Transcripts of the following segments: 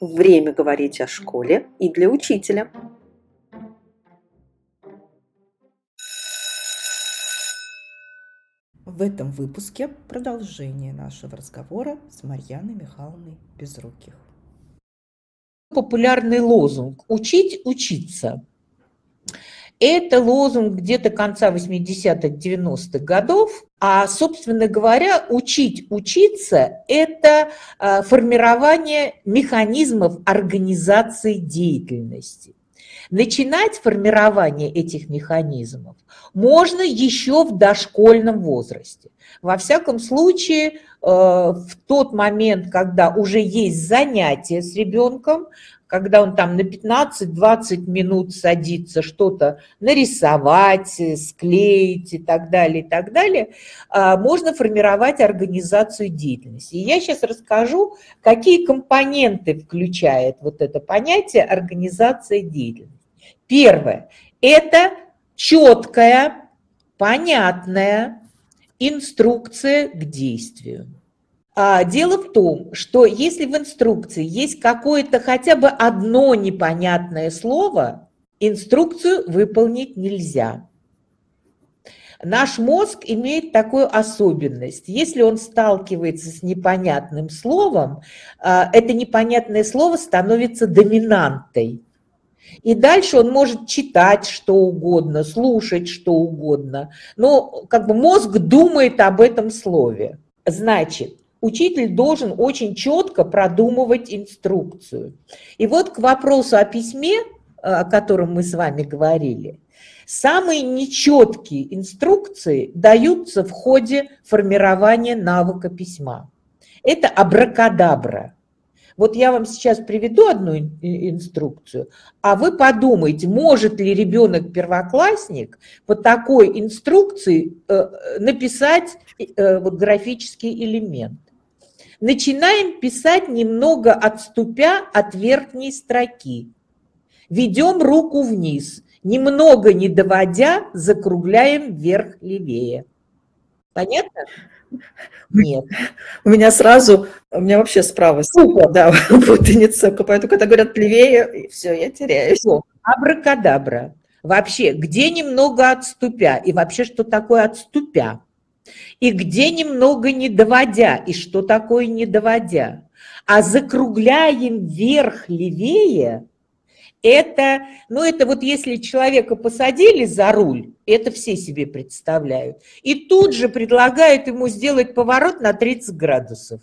Время говорить о школе и для учителя. В этом выпуске продолжение нашего разговора с Марьяной Михайловной Безруких. Популярный лозунг «Учить, учиться». Это лозунг где-то конца 80-х, 90-х годов. А, собственно говоря, учить учиться – это а, формирование механизмов организации деятельности. Начинать формирование этих механизмов можно еще в дошкольном возрасте. Во всяком случае, э, в тот момент, когда уже есть занятия с ребенком, когда он там на 15-20 минут садится что-то нарисовать, склеить и так далее, и так далее, а, можно формировать организацию деятельности. И я сейчас расскажу, какие компоненты включает вот это понятие организация деятельности. Первое – это четкая, понятная инструкция к действию. А, дело в том, что если в инструкции есть какое-то хотя бы одно непонятное слово, инструкцию выполнить нельзя. Наш мозг имеет такую особенность. Если он сталкивается с непонятным словом, а, это непонятное слово становится доминантой. И дальше он может читать что угодно, слушать что угодно. Но как бы мозг думает об этом слове. Значит, учитель должен очень четко продумывать инструкцию. И вот к вопросу о письме, э, о котором мы с вами говорили, самые нечеткие инструкции даются в ходе формирования навыка письма. Это абракадабра. Вот я вам сейчас приведу одну инструкцию, а вы подумайте, может ли ребенок-первоклассник по такой инструкции э, написать э, вот графический элемент. Начинаем писать немного отступя от верхней строки. Ведем руку вниз, немного не доводя, закругляем вверх левее. Понятно? Нет. У меня сразу, у меня вообще справа Супер. да, путаница, поэтому когда говорят левее, все, я теряюсь. Все. Абракадабра. Вообще, где немного отступя? И вообще, что такое отступя? И где немного не доводя, и что такое не доводя. А закругляем вверх левее, это, ну это вот если человека посадили за руль, это все себе представляют, и тут же предлагают ему сделать поворот на 30 градусов.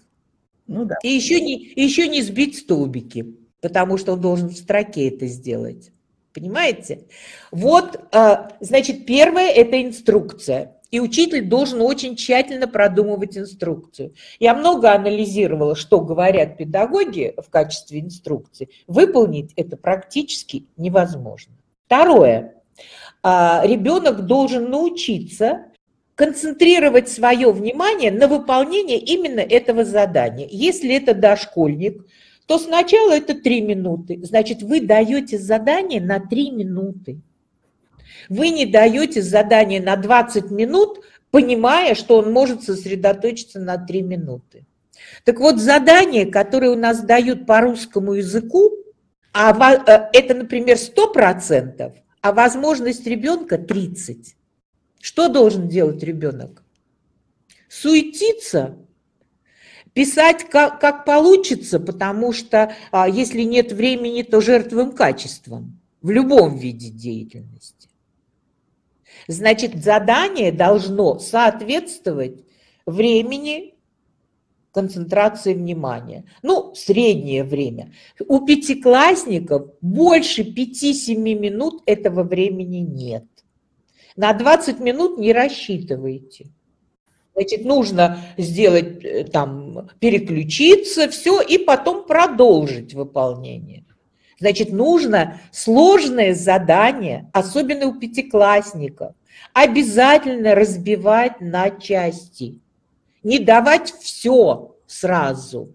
Ну да. И еще не, еще не сбить столбики, потому что он должен в строке это сделать. Понимаете? Вот, а, значит, первое – это инструкция. И учитель должен очень тщательно продумывать инструкцию. Я много анализировала, что говорят педагоги в качестве инструкции. Выполнить это практически невозможно. Второе. А, ребенок должен научиться концентрировать свое внимание на выполнении именно этого задания. Если это дошкольник, то сначала это 3 минуты. Значит, вы даете задание на 3 минуты. Вы не даете задание на 20 минут, понимая, что он может сосредоточиться на 3 минуты. Так вот, задания, которые у нас дают по русскому языку, а э, это, например, 100%, а возможность ребенка 30. Что должен делать ребенок? Суетиться, писать как, как получится, потому что а, если нет времени, то жертвым качеством в любом виде деятельности. Значит, задание должно соответствовать времени концентрации внимания. Ну, среднее время. У пятиклассников больше 5-7 минут этого времени нет. На 20 минут не рассчитывайте. Значит, нужно сделать э, там, переключиться, все, и потом продолжить выполнение. Значит, нужно сложное задание, особенно у пятиклассников, обязательно разбивать на части. Не давать все сразу.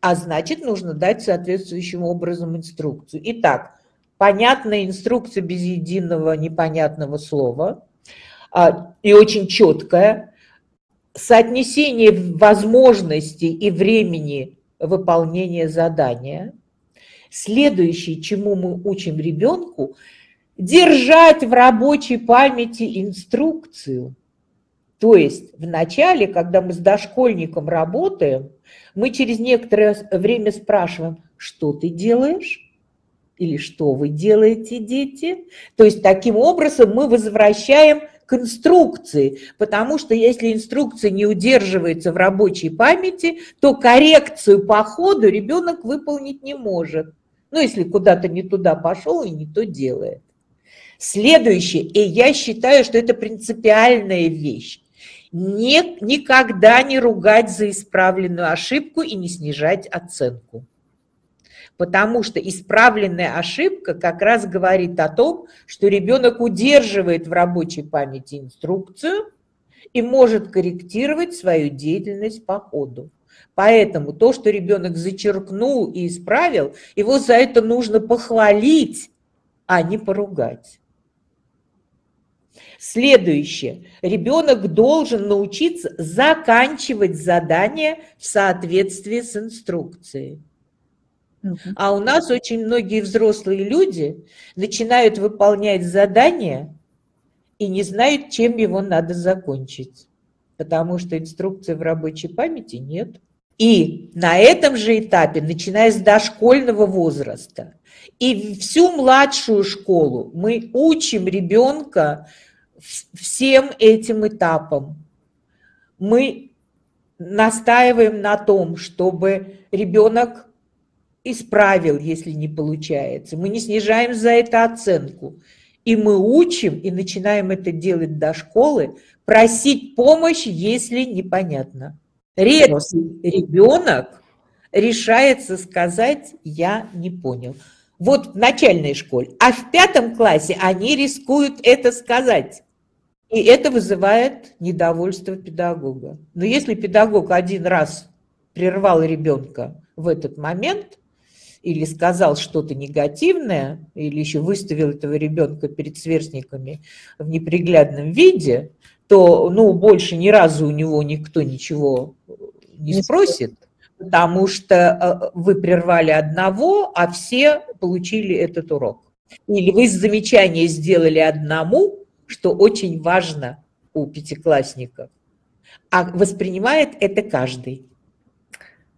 А значит, нужно дать соответствующим образом инструкцию. Итак, понятная инструкция без единого непонятного слова а, и очень четкая. Соотнесение возможностей и времени выполнения задания – Следующее, чему мы учим ребенку, держать в рабочей памяти инструкцию. То есть в начале, когда мы с дошкольником работаем, мы через некоторое время спрашиваем, что ты делаешь? Или что вы делаете, дети? То есть таким образом мы возвращаем к инструкции, потому что если инструкция не удерживается в рабочей памяти, то коррекцию по ходу ребенок выполнить не может. Ну, если куда-то не туда пошел и не то делает. Следующее, и я считаю, что это принципиальная вещь. Не, никогда не ругать за исправленную ошибку и не снижать оценку. Потому что исправленная ошибка как раз говорит о том, что ребенок удерживает в рабочей памяти инструкцию и может корректировать свою деятельность по ходу. Поэтому то, что ребенок зачеркнул и исправил, его за это нужно похвалить, а не поругать. Следующее. Ребенок должен научиться заканчивать задание в соответствии с инструкцией. А у нас очень многие взрослые люди начинают выполнять задание и не знают, чем его надо закончить, потому что инструкции в рабочей памяти нет. И на этом же этапе, начиная с дошкольного возраста и всю младшую школу, мы учим ребенка всем этим этапам. Мы настаиваем на том, чтобы ребенок исправил, если не получается. Мы не снижаем за это оценку. И мы учим и начинаем это делать до школы, просить помощь, если непонятно. Редкий ребенок решается сказать «я не понял». Вот в начальной школе. А в пятом классе они рискуют это сказать. И это вызывает недовольство педагога. Но если педагог один раз прервал ребенка в этот момент, или сказал что-то негативное, или еще выставил этого ребенка перед сверстниками в неприглядном виде, то ну, больше ни разу у него никто ничего не спросит, потому что э, вы прервали одного, а все получили этот урок. Или вы замечание сделали одному, что очень важно у пятиклассников, а воспринимает это каждый.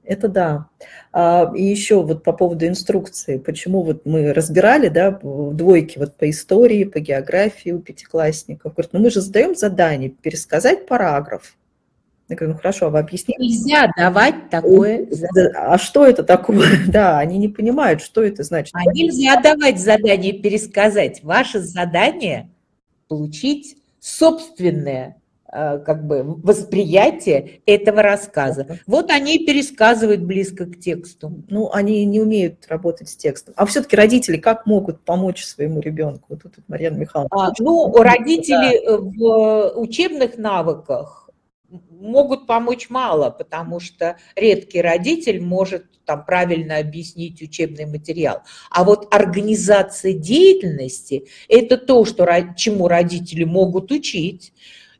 Это да. А, и еще вот по поводу инструкции, почему вот мы разбирали, да, двойки вот по истории, по географии у пятиклассников. Говорят, ну мы же задаем задание пересказать параграф. Я говорю, ну хорошо, а вы объясните. Нельзя давать такое задание. А что это такое? Да, они не понимают, что это значит. А нельзя давать задание пересказать. Ваше задание получить собственное как бы восприятие этого рассказа. Вот они пересказывают близко к тексту. Ну, они не умеют работать с текстом. А все-таки родители как могут помочь своему ребенку? Вот тут Марьяна Михайловна. А, ну, родители да. в учебных навыках могут помочь мало, потому что редкий родитель может там правильно объяснить учебный материал. А вот организация деятельности – это то, что, чему родители могут учить,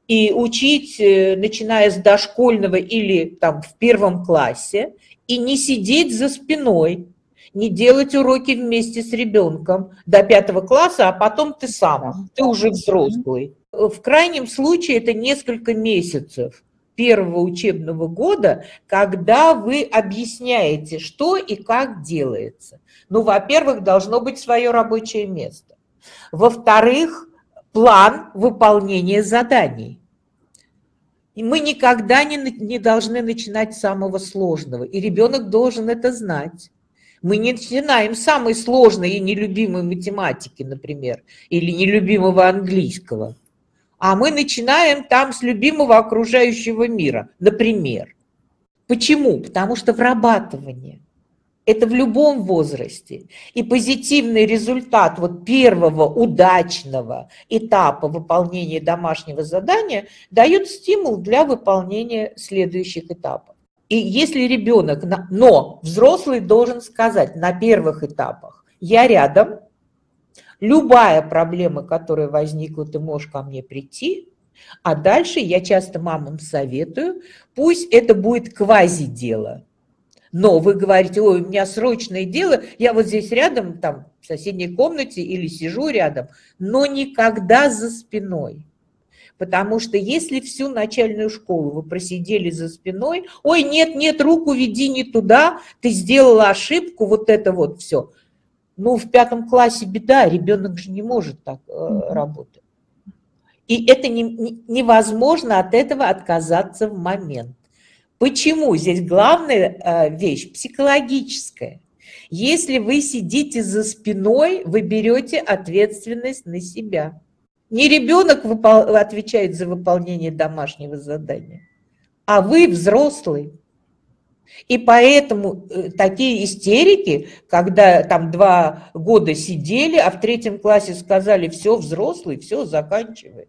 и учить, э, начиная с дошкольного или там в первом классе, и не сидеть за спиной, не делать уроки вместе с ребенком до пятого класса, а потом ты сам, ты уже взрослый. В крайнем случае это несколько месяцев первого учебного года, когда вы объясняете, что и как делается. Ну, во-первых, должно быть свое рабочее место. Во-вторых, план выполнения заданий. И мы никогда не, не должны начинать с самого сложного, и ребенок должен это знать. Мы не начинаем самой сложной и нелюбимой математики, например, или нелюбимого английского, а мы начинаем там с любимого окружающего мира, например. Почему? Потому что врабатывание – это в любом возрасте. И позитивный результат вот первого удачного этапа выполнения домашнего задания дает стимул для выполнения следующих этапов. И если ребенок, но взрослый должен сказать на первых этапах, я рядом, любая проблема, которая возникла, ты можешь ко мне прийти, а дальше я часто мамам советую, пусть это будет квази-дело – Но вы говорите, ой, у меня срочное дело, я вот здесь рядом, там, в соседней комнате или сижу рядом, но никогда за спиной. Потому что если всю начальную школу вы просидели за спиной, ой, нет, нет, руку веди не туда, ты сделала ошибку, вот это вот все. Ну, в пятом классе беда, ребенок же не может так э, работать. И это не, не, невозможно от этого отказаться в момент. Почему? Здесь главная э, вещь психологическая. Если вы сидите за спиной, вы берете ответственность на себя. Не ребенок выпол... отвечает за выполнение домашнего задания, а вы взрослый. И поэтому э, такие истерики, когда там два года сидели, а в третьем классе сказали, все, взрослый, все, заканчивай.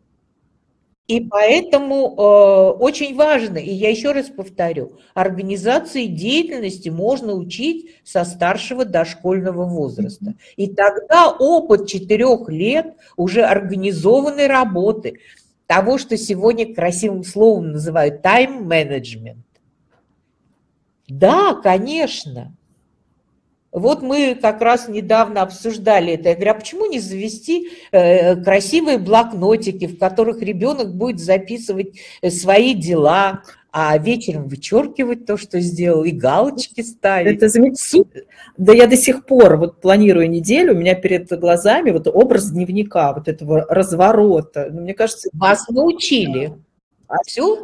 И поэтому э, очень важно, и я еще раз повторю, организации деятельности можно учить со старшего дошкольного возраста. И тогда опыт четырех лет уже организованной работы, того, что сегодня красивым словом называют тайм-менеджмент. Да, конечно. Вот мы как раз недавно обсуждали это. Я говорю, а почему не завести э, красивые блокнотики, в которых ребенок будет записывать э, свои дела, а вечером вычеркивать то, что сделал, и галочки ставить. Это замечательно. Да я до сих пор вот планирую неделю, у меня перед глазами вот образ дневника, вот этого разворота. Ну, мне кажется... Вас научили. А все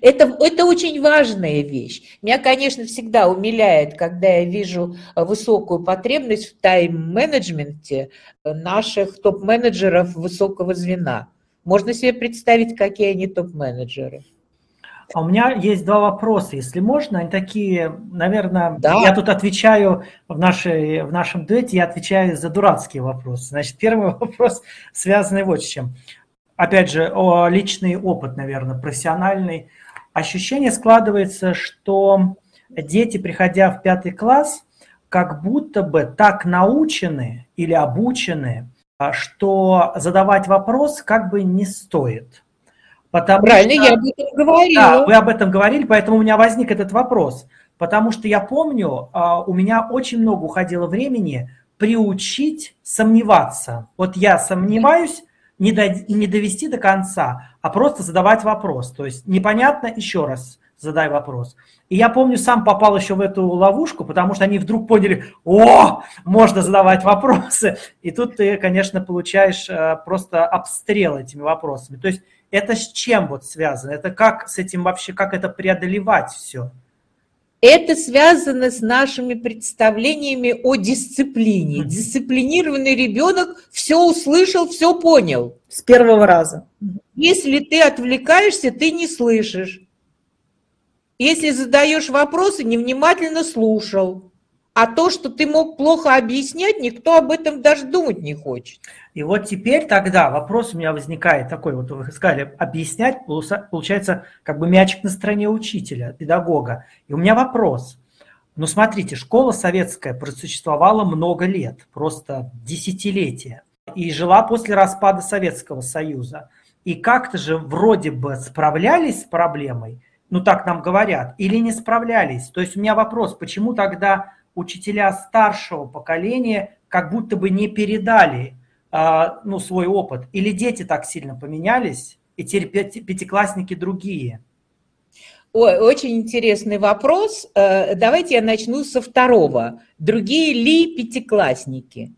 это, это очень важная вещь. Меня, конечно, всегда умиляет, когда я вижу высокую потребность в тайм-менеджменте наших топ-менеджеров высокого звена. Можно себе представить, какие они топ-менеджеры. А у меня есть два вопроса, если можно. Они такие, наверное, да. я тут отвечаю в, нашей, в нашем дуэте, я отвечаю за дурацкие вопросы. Значит, первый вопрос связанный вот с чем опять же, личный опыт, наверное, профессиональный. Ощущение складывается, что дети, приходя в пятый класс, как будто бы так научены или обучены, а, что задавать вопрос как бы не стоит. Потому Правильно, что, я об этом говорила. Да, вы об этом говорили, поэтому у меня возник этот вопрос. Потому что я помню, а, у меня очень много уходило времени приучить сомневаться. Вот я сомневаюсь, не, до, не довести до конца, а просто задавать вопрос. То есть непонятно, еще раз задай вопрос. И я помню, сам попал еще в эту ловушку, потому что они вдруг поняли, о, можно задавать вопросы. И тут ты, конечно, получаешь э, просто обстрел этими вопросами. То есть это с чем вот связано? Это как с этим вообще, как это преодолевать все? Это связано с нашими представлениями о дисциплине. Дисциплинированный ребенок все услышал, все понял. С первого раза. Если ты отвлекаешься, ты не слышишь. Если задаешь вопросы, невнимательно слушал. А то, что ты мог плохо объяснять, никто об этом даже думать не хочет. И вот теперь тогда вопрос у меня возникает такой, вот вы сказали, объяснять, получается, как бы мячик на стороне учителя, педагога. И у меня вопрос. Ну, смотрите, школа советская просуществовала много лет, просто десятилетия, и жила после распада Советского Союза. И как-то же вроде бы справлялись с проблемой, ну так нам говорят, или не справлялись. То есть у меня вопрос, почему тогда учителя старшего поколения как будто бы не передали а, ну, свой опыт? Или дети так сильно поменялись, и теперь пятиклассники другие? Ой, очень интересный вопрос. Э, давайте я начну со второго. Другие ли пятиклассники?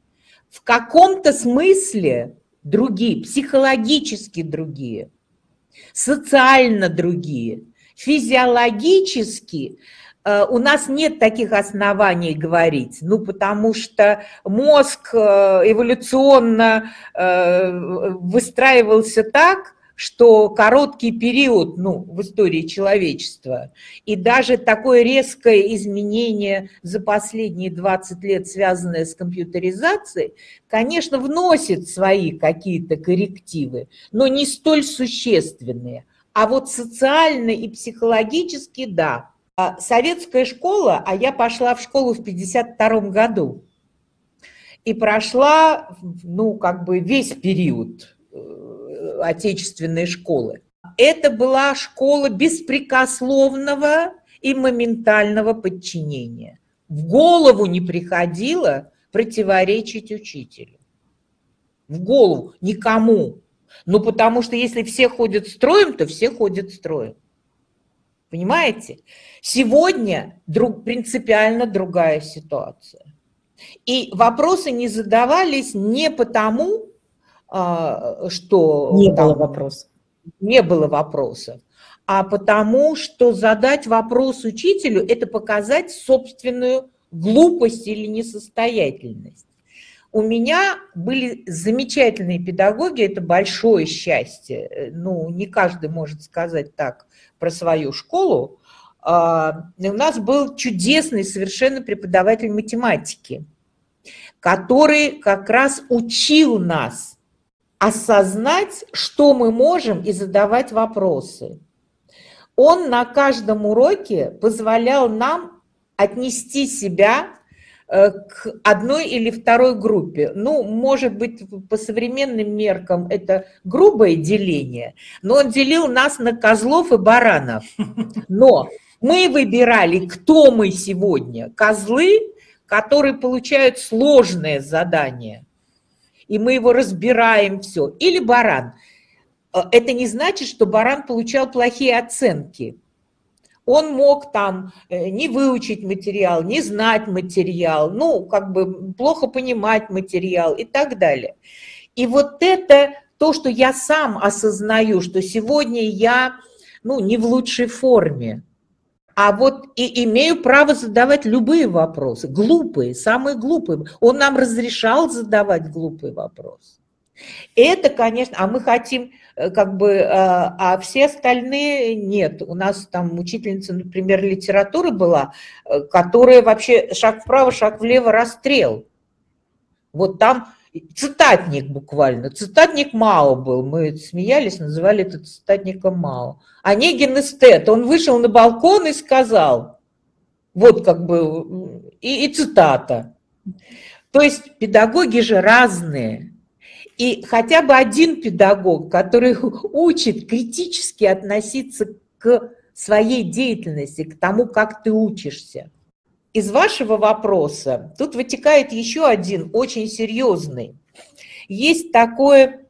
В каком-то смысле другие, психологически другие, социально другие, физиологически у нас нет таких оснований говорить, ну, потому что мозг э, эволюционно э, выстраивался так, что короткий период ну, в истории человечества и даже такое резкое изменение за последние 20 лет, связанное с компьютеризацией, конечно, вносит свои какие-то коррективы, но не столь существенные. А вот социально и психологически – да. А, советская школа, а я пошла в школу в 52 году и прошла, ну, как бы весь период э, отечественной школы. Это была школа беспрекословного и моментального подчинения. В голову не приходило противоречить учителю. В голову никому. Ну, потому что если все ходят строем, то все ходят строем. Понимаете? Сегодня друг, принципиально другая ситуация. И вопросы не задавались не потому, а, что... Не там, было вопросов. Не было вопросов, а потому что задать вопрос учителю – это показать собственную глупость или несостоятельность. У меня были замечательные педагоги, это большое счастье. Ну, не каждый может сказать так про свою школу. А, у нас был чудесный совершенно преподаватель математики, который как раз учил нас осознать, что мы можем, и задавать вопросы. Он на каждом уроке позволял нам отнести себя э, к одной или второй группе. Ну, может быть, по современным меркам это грубое деление, но он делил нас на козлов и баранов. Но мы выбирали, кто мы сегодня. Козлы, которые получают сложное задание, и мы его разбираем все. Или баран. Э, это не значит, что баран получал плохие оценки. Он мог там э, не выучить материал, не знать материал, ну, как бы плохо понимать материал и так далее. И вот это то, что я сам осознаю, что сегодня я, ну, не в лучшей форме, а вот и имею право задавать любые вопросы, глупые, самые глупые. Он нам разрешал задавать глупые вопросы. Это, конечно, а мы хотим э, как бы, э, а все остальные нет. У нас там учительница, например, литературы была, э, которая вообще шаг вправо, шаг влево, расстрел. Вот там цитатник буквально, цитатник Мао был, мы смеялись, называли это цитатником Мао. Онегин эстет, он вышел на балкон и сказал, вот как бы, и, и цитата. То есть педагоги же разные. И хотя бы один педагог, который учит критически относиться к своей деятельности, к тому, как ты учишься – из вашего вопроса тут вытекает еще один очень серьезный. Есть такой,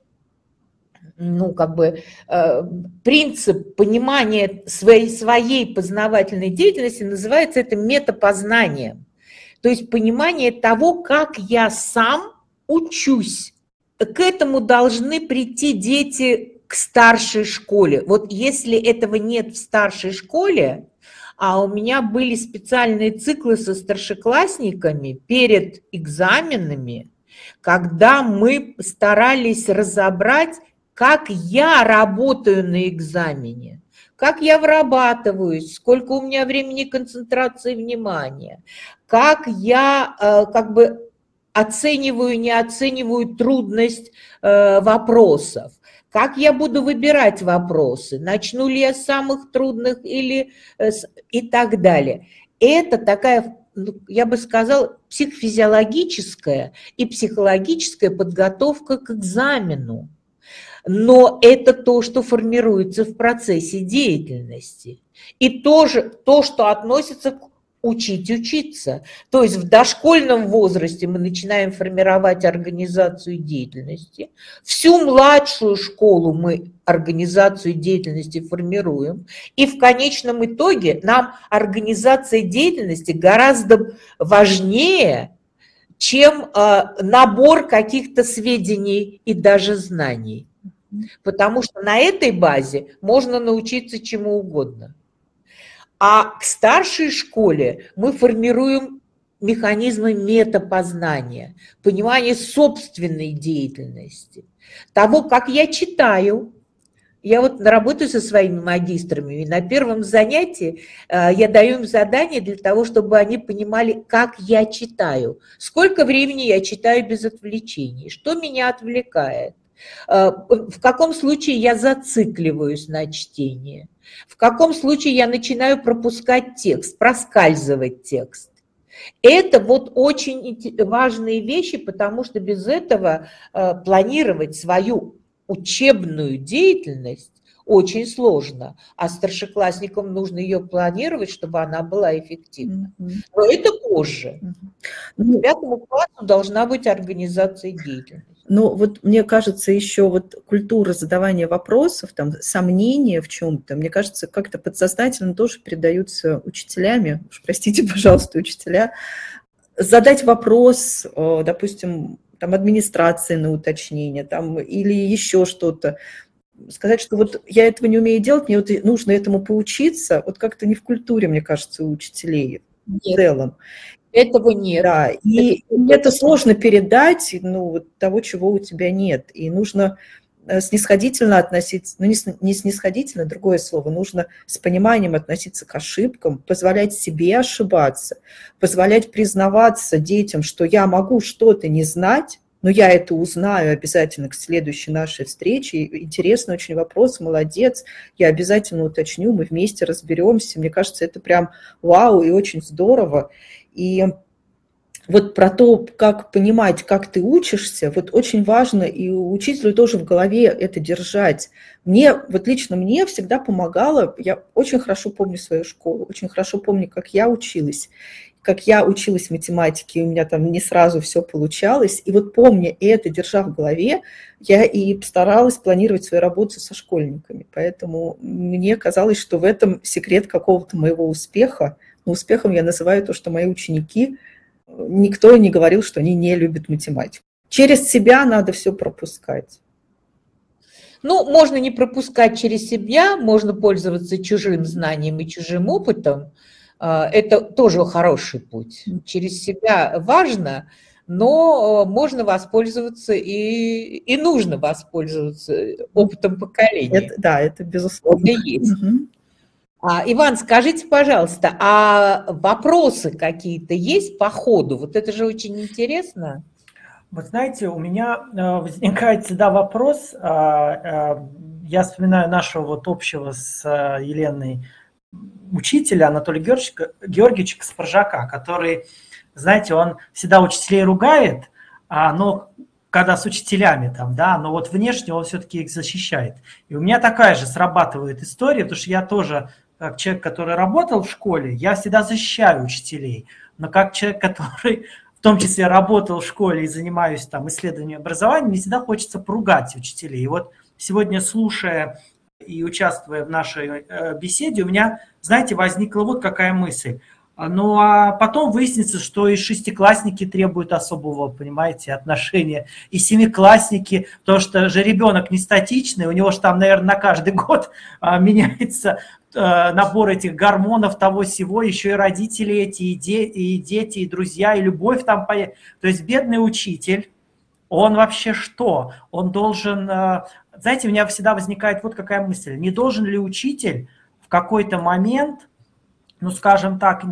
ну, как бы, э, принцип понимания своей, своей познавательной деятельности, называется это метапознанием. То есть понимание того, как я сам учусь. К этому должны прийти дети к старшей школе. Вот если этого нет в старшей школе, а у меня были специальные циклы со старшеклассниками перед экзаменами, когда мы старались разобрать, как я работаю на экзамене, как я вырабатываюсь, сколько у меня времени концентрации внимания, как я э, как бы оцениваю, не оцениваю трудность э, вопросов, как я буду выбирать вопросы? Начну ли я с самых трудных или э, и так далее. Это такая, ну, я бы сказала, психофизиологическая и психологическая подготовка к экзамену. Но это то, что формируется в процессе деятельности. И тоже то, что относится к учить учиться. То есть в дошкольном возрасте мы начинаем формировать организацию деятельности. Всю младшую школу мы организацию деятельности формируем. И в конечном итоге нам организация деятельности гораздо важнее, чем э, набор каких-то сведений и даже знаний. Потому что на этой базе можно научиться чему угодно. А к старшей школе мы формируем механизмы метапознания, понимание собственной деятельности, того, как я читаю. Я вот работаю со своими магистрами, и на первом занятии э, я даю им задание для того, чтобы они понимали, как я читаю, сколько времени я читаю без отвлечений, что меня отвлекает, э, в каком случае я зацикливаюсь на чтении – в каком случае я начинаю пропускать текст, проскальзывать текст. Это вот очень важные вещи, потому что без этого э, планировать свою учебную деятельность очень сложно, а старшеклассникам нужно ее планировать, чтобы она была эффективна. Но это позже. К пятому классу должна быть организация деятельности. Ну, вот мне кажется, еще вот культура задавания вопросов, там, сомнения в чем-то, мне кажется, как-то подсознательно тоже передаются учителями, уж простите, пожалуйста, учителя, задать вопрос, э, допустим, там, администрации на уточнение, там, или еще что-то, сказать, что вот я этого не умею делать, мне вот нужно этому поучиться, вот как-то не в культуре, мне кажется, у учителей в целом. Этого нет. Да, и это сложно передать, ну, того, чего у тебя нет. И нужно э, снисходительно относиться, ну, не снисходительно, другое слово, нужно с пониманием относиться к ошибкам, позволять себе ошибаться, позволять признаваться детям, что я могу что-то не знать, но я это узнаю обязательно к следующей нашей встрече. Интересный очень вопрос, молодец. Я обязательно уточню, мы вместе разберемся. Мне кажется, это прям вау и очень здорово. И вот про то, как понимать, как ты учишься, вот очень важно и учителю тоже в голове это держать. Мне, вот лично мне всегда помогало, я очень хорошо помню свою школу, очень хорошо помню, как я училась, как я училась математике, у меня там не сразу все получалось. И вот помня это, держа в голове, я и старалась планировать свою работу со школьниками. Поэтому мне казалось, что в этом секрет какого-то моего успеха. Но успехом я называю то, что мои ученики, никто не говорил, что они не любят математику. Через себя надо все пропускать. Ну, можно не пропускать через себя, можно пользоваться чужим знанием и чужим опытом. А, Это тоже хороший путь. Через себя важно, но э, можно воспользоваться и, и нужно воспользоваться опытом поколения. Это, да, это безусловно. Это есть. Мгм. А, Иван, скажите, пожалуйста, а вопросы какие-то есть по ходу? Вот это же очень интересно. Вот знаете, у меня э, возникает всегда вопрос, а, э, я вспоминаю нашего вот общего с э, Еленой учителя Анатолия Георгиевича, Георгиевича Каспаржака, который, знаете, он всегда учителей ругает, а, но когда с учителями там, да, но вот внешне он все-таки их защищает. И у меня такая же срабатывает история, потому что я тоже, как человек, который работал в школе, я всегда защищаю учителей, но как человек, который в том числе работал в школе и занимаюсь там исследованием образования, мне всегда хочется поругать учителей. И вот сегодня, слушая и участвуя в нашей э, беседе, у меня, знаете, возникла вот какая мысль. Ну, а потом выяснится, что и шестиклассники требуют особого, понимаете, отношения, и семиклассники, потому что же ребенок не статичный, у него же там, наверное, на каждый год а, меняется набор этих гормонов того всего, еще и родители эти, и, де, и дети, и друзья, и любовь там. То есть бедный учитель, он вообще что? Он должен, а, знаете, у меня всегда возникает вот какая мысль, не должен ли учитель в какой-то момент ну, скажем так,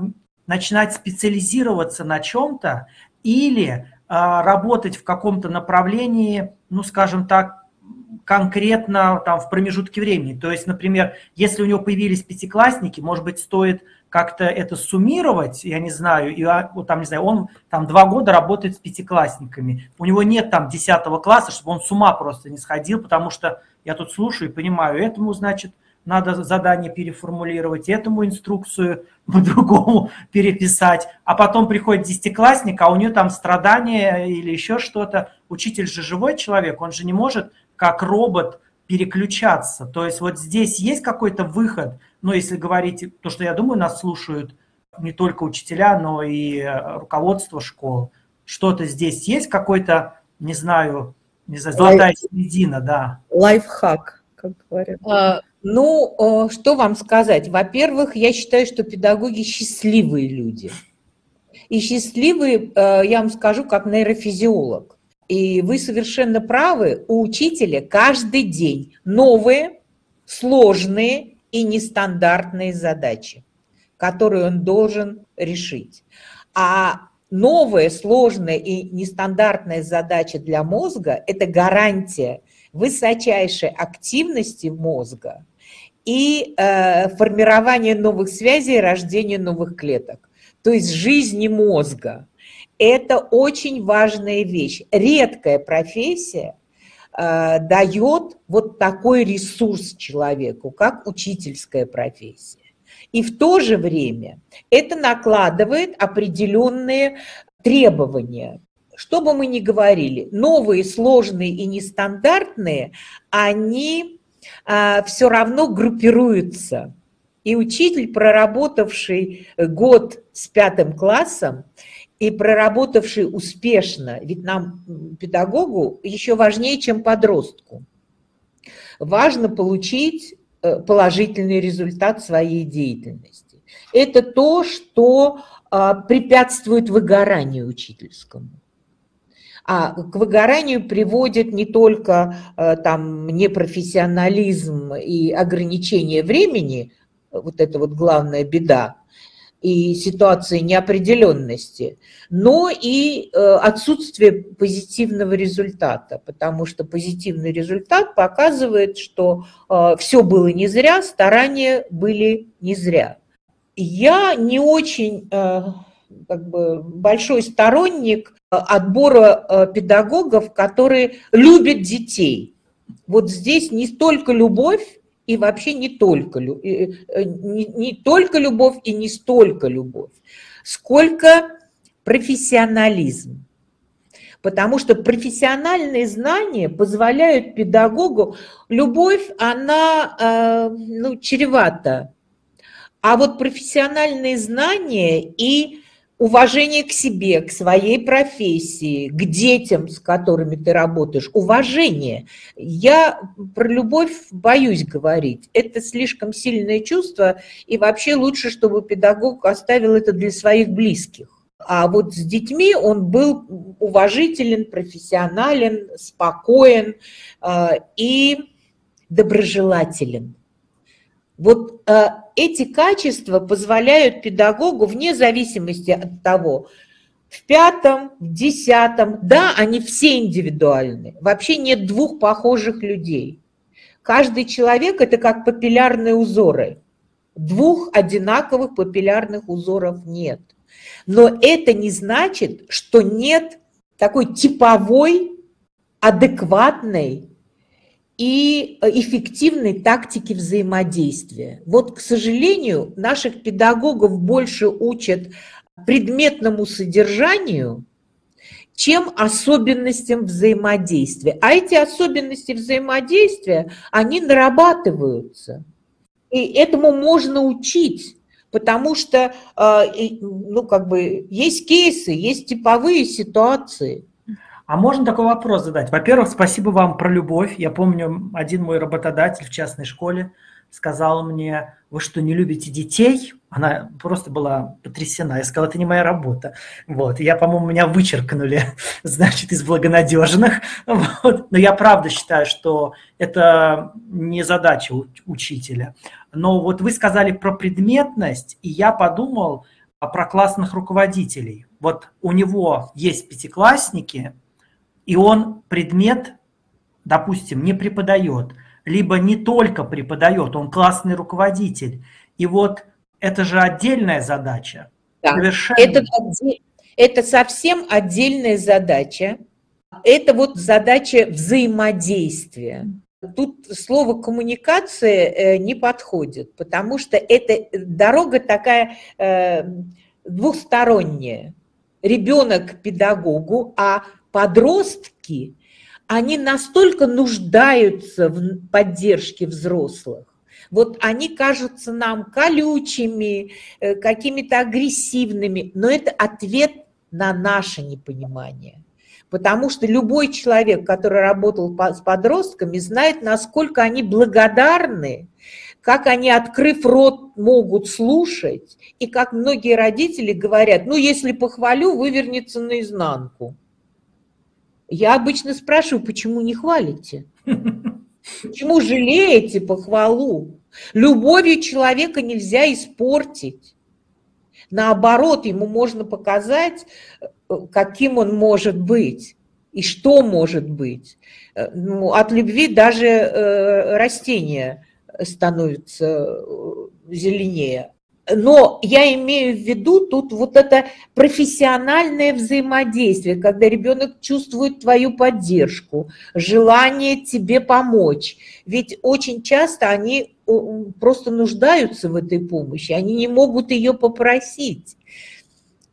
начинать специализироваться на чем-то или а, работать в каком-то направлении, ну, скажем так, конкретно там в промежутке времени. То есть, например, если у него появились пятиклассники, может быть, стоит как-то это суммировать, я не знаю, и а, вот там, не знаю, он там два года работает с пятиклассниками, у него нет там десятого класса, чтобы он с ума просто не сходил, потому что я тут слушаю и понимаю, этому, значит, надо задание переформулировать, этому инструкцию по-другому переписать, а потом приходит десятиклассник, а у нее там страдания или еще что-то. Учитель же живой человек, он же не может как робот переключаться. То есть вот здесь есть какой-то выход, но если говорить, то, что я думаю, нас слушают не только учителя, но и э, руководство школ. Что-то здесь есть, какой-то, не знаю, не знаю, золотая середина, да. Лайфхак, как говорят. А, Ну, что вам сказать? Во-первых, я считаю, что педагоги счастливые люди. И счастливые, э, я вам скажу, как нейрофизиолог. И вы совершенно правы, у учителя каждый день новые, сложные и нестандартные задачи, которые он должен решить. А новая, сложная и нестандартная задача для мозга – это гарантия высочайшей активности мозга и э, формирования новых связей, рождения новых клеток. То есть жизни мозга. Это очень важная вещь. Редкая профессия, э, дает вот такой ресурс человеку, как учительская профессия. И в то же время это накладывает определенные требования. Что бы мы ни говорили, новые, сложные и нестандартные, они а, все равно группируются. И учитель, проработавший год с пятым классом, и проработавший успешно, ведь нам, педагогу, еще важнее, чем подростку. Важно получить э, положительный результат своей деятельности. Это то, что а, препятствует выгоранию учительскому. А к выгоранию приводит не только э, там непрофессионализм и ограничение времени, вот это вот главная беда, и ситуации неопределенности, но и э, отсутствие позитивного результата, потому что позитивный результат показывает, что э, все было не зря, старания были не зря. Я не очень э, как бы, большой сторонник отбора педагогов, которые любят детей. Вот здесь не столько любовь, и вообще не только, э, не, только любовь и не столько любовь, сколько профессионализм. Потому что профессиональные знания позволяют педагогу, любовь, она э, ну, чревата. А вот профессиональные знания и уважение к себе, к своей профессии, к детям, с которыми ты работаешь, уважение. Я про любовь боюсь говорить. Это слишком сильное чувство, и вообще лучше, чтобы педагог оставил это для своих близких. А вот с детьми он был уважителен, профессионален, спокоен э, и доброжелателен. Вот э, эти качества позволяют педагогу, вне зависимости от того, в пятом, в десятом, да, они все индивидуальны. Вообще нет двух похожих людей. Каждый человек – это как папиллярные узоры. Двух одинаковых папиллярных узоров нет. Но это не значит, что нет такой типовой, адекватной и э, эффективной тактики взаимодействия. Вот, к сожалению, наших педагогов больше учат предметному содержанию, чем особенностям взаимодействия. А эти особенности взаимодействия, они нарабатываются. И этому можно учить, потому что э, ну, как бы, есть кейсы, есть типовые ситуации. А можно такой вопрос задать? Во-первых, спасибо вам про любовь. Я помню, один мой работодатель в частной школе сказал мне, вы что, не любите детей? Она просто была потрясена. Я сказал, это не моя работа. Вот. Я, по-моему, меня вычеркнули, значит, из благонадежных. Вот. Но я правда считаю, что это не задача учителя. Но вот вы сказали про предметность, и я подумал про классных руководителей. Вот у него есть пятиклассники, и он предмет, допустим, не преподает, либо не только преподает, он классный руководитель. И вот это же отдельная задача. Да. Совершенно. Это, это совсем отдельная задача. Это вот задача взаимодействия. Тут слово коммуникация э, не подходит, потому что это дорога такая э, двухсторонняя. Ребенок к педагогу, а подростки, они настолько нуждаются в поддержке взрослых. Вот они кажутся нам колючими, э, какими-то агрессивными, но это ответ на наше непонимание. Потому что любой человек, который работал с подростками, знает, насколько они благодарны, как они, открыв рот, могут слушать, и как многие родители говорят, ну, если похвалю, вывернется наизнанку. Я обычно спрашиваю, почему не хвалите? Почему жалеете похвалу? Любовью человека нельзя испортить. Наоборот, ему можно показать, каким он может быть и что может быть. Ну, от любви даже э, растения становятся э, зеленее. Но я имею в виду тут вот это профессиональное взаимодействие, когда ребенок чувствует твою поддержку, желание тебе помочь. Ведь очень часто они просто нуждаются в этой помощи, они не могут ее попросить.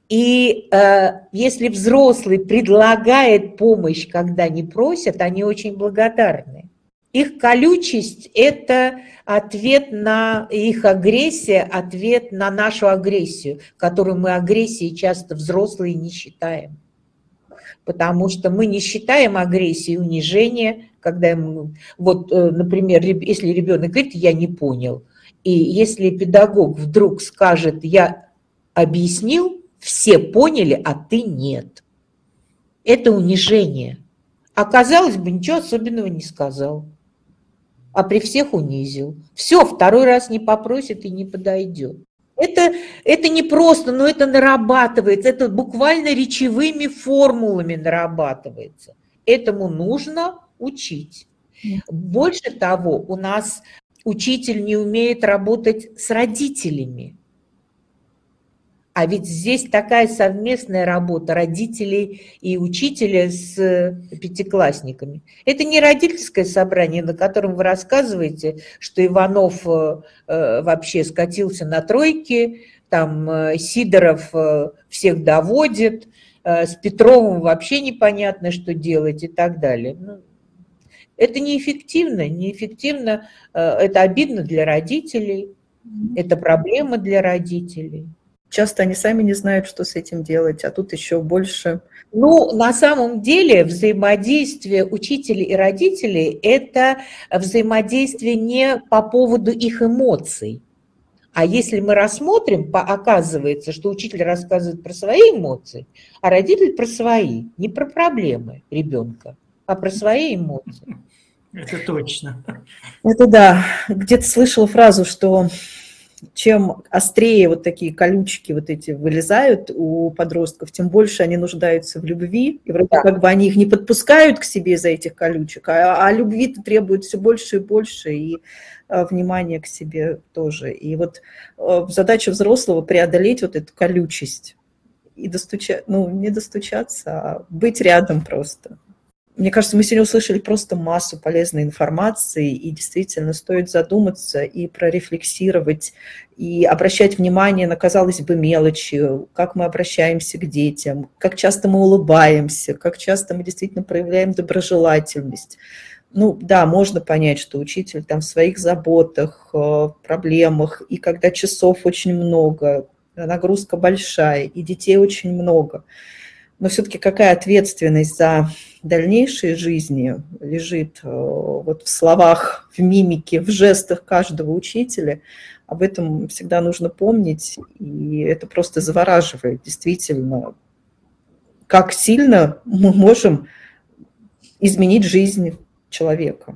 И э, если взрослый предлагает помощь, когда не просят, они очень благодарны. Их колючесть – это ответ на их агрессия, ответ на нашу агрессию, которую мы агрессией часто взрослые не считаем. Потому что мы не считаем агрессией унижение, когда ему, вот, э, например, если ребенок говорит, я не понял, и если педагог вдруг скажет, я объяснил, все поняли, а ты нет. Это унижение. Оказалось бы, ничего особенного не сказал а при всех унизил. Все, второй раз не попросит и не подойдет. Это, это не просто, но это нарабатывается, это буквально речевыми формулами нарабатывается. Этому нужно учить. Больше того, у нас учитель не умеет работать с родителями. А ведь здесь такая совместная работа родителей и учителя с э, пятиклассниками. Это не родительское собрание, на котором вы рассказываете, что Иванов э, э, вообще скатился на тройки, там Сидоров всех доводит, с Петровым вообще непонятно, что делать и так далее. Ну, это неэффективно, неэффективно, это обидно для родителей, это проблема для родителей. Часто они сами не знают, что с этим делать, а тут еще больше. Ну, на самом деле взаимодействие учителей и родителей – это взаимодействие не по поводу их эмоций. А если мы рассмотрим, оказывается, что учитель рассказывает про свои эмоции, а родитель про свои, не про проблемы ребенка, а про свои эмоции. Это точно. Это да. Где-то слышала фразу, что чем острее вот такие колючки вот эти вылезают у подростков, тем больше они нуждаются в любви, и вроде да. как бы они их не подпускают к себе из-за этих колючек, а, а любви-то требуют все больше и больше, и а, внимания к себе тоже. И вот а, задача взрослого преодолеть вот эту колючесть и достучаться, ну, не достучаться, а быть рядом просто. Мне кажется, мы сегодня услышали просто массу полезной информации, и действительно стоит задуматься и прорефлексировать, и обращать внимание на, казалось бы, мелочи, как мы обращаемся к детям, как часто мы улыбаемся, как часто мы действительно проявляем доброжелательность. Ну да, можно понять, что учитель там в своих заботах, э, проблемах, и когда часов очень много, нагрузка большая, и детей очень много – но все-таки какая ответственность за дальнейшие жизни лежит э, вот в словах, в мимике, в жестах каждого учителя. Об этом всегда нужно помнить, и это просто завораживает действительно, как сильно мы можем изменить жизнь человека.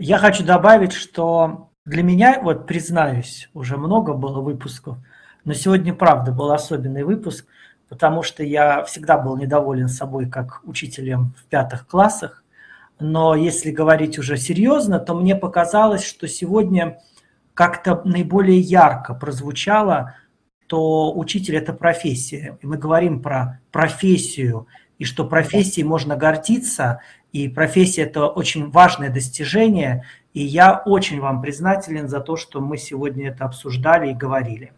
Я хочу добавить, что для меня, вот признаюсь, уже много было выпусков, но сегодня, правда, был особенный выпуск – потому что я всегда был недоволен собой как учителем в пятых классах. Но если говорить уже серьезно, то мне показалось, что сегодня как-то наиболее ярко прозвучало, то учитель – это профессия. И мы говорим про профессию, и что профессией можно гордиться, и профессия – это очень важное достижение. И я очень вам признателен за то, что мы сегодня это обсуждали и говорили.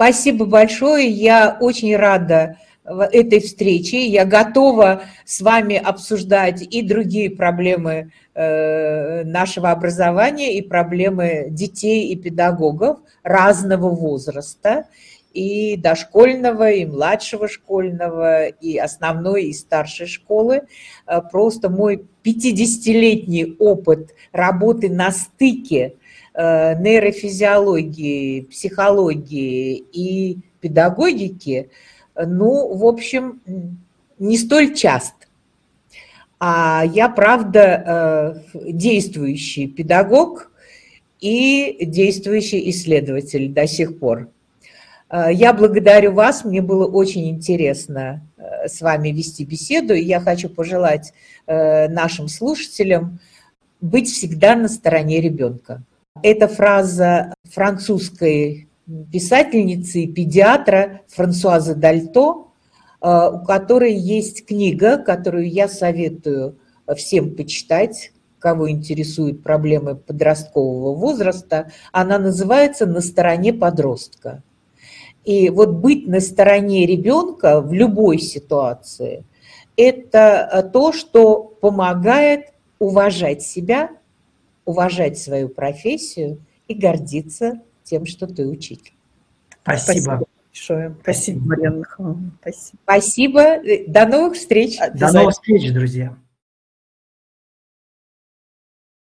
Спасибо большое. Я очень рада этой встрече. Я готова с вами обсуждать и другие проблемы э, нашего образования, и проблемы детей и педагогов разного возраста, и дошкольного, и младшего школьного, и основной, и старшей школы. Э, просто мой 50-летний опыт работы на стыке Э, нейрофизиологии, психологии и педагогики, ну, в общем, не столь часто. А я, правда, э, действующий педагог и действующий исследователь до сих пор. Э, я благодарю вас, мне было очень интересно с вами вести беседу, и я хочу пожелать нашим слушателям быть всегда на стороне ребенка. Эта фраза французской писательницы и педиатра Франсуазы Дальто, у которой есть книга, которую я советую всем почитать, кого интересуют проблемы подросткового возраста. Она называется «На стороне подростка». И вот быть на стороне ребенка в любой ситуации – это то, что помогает уважать себя, уважать свою профессию и гордиться тем, что ты учитель. Спасибо. Спасибо большое. Спасибо, Михайловна. Спасибо. Спасибо. До новых встреч. До новых встреч, друзья.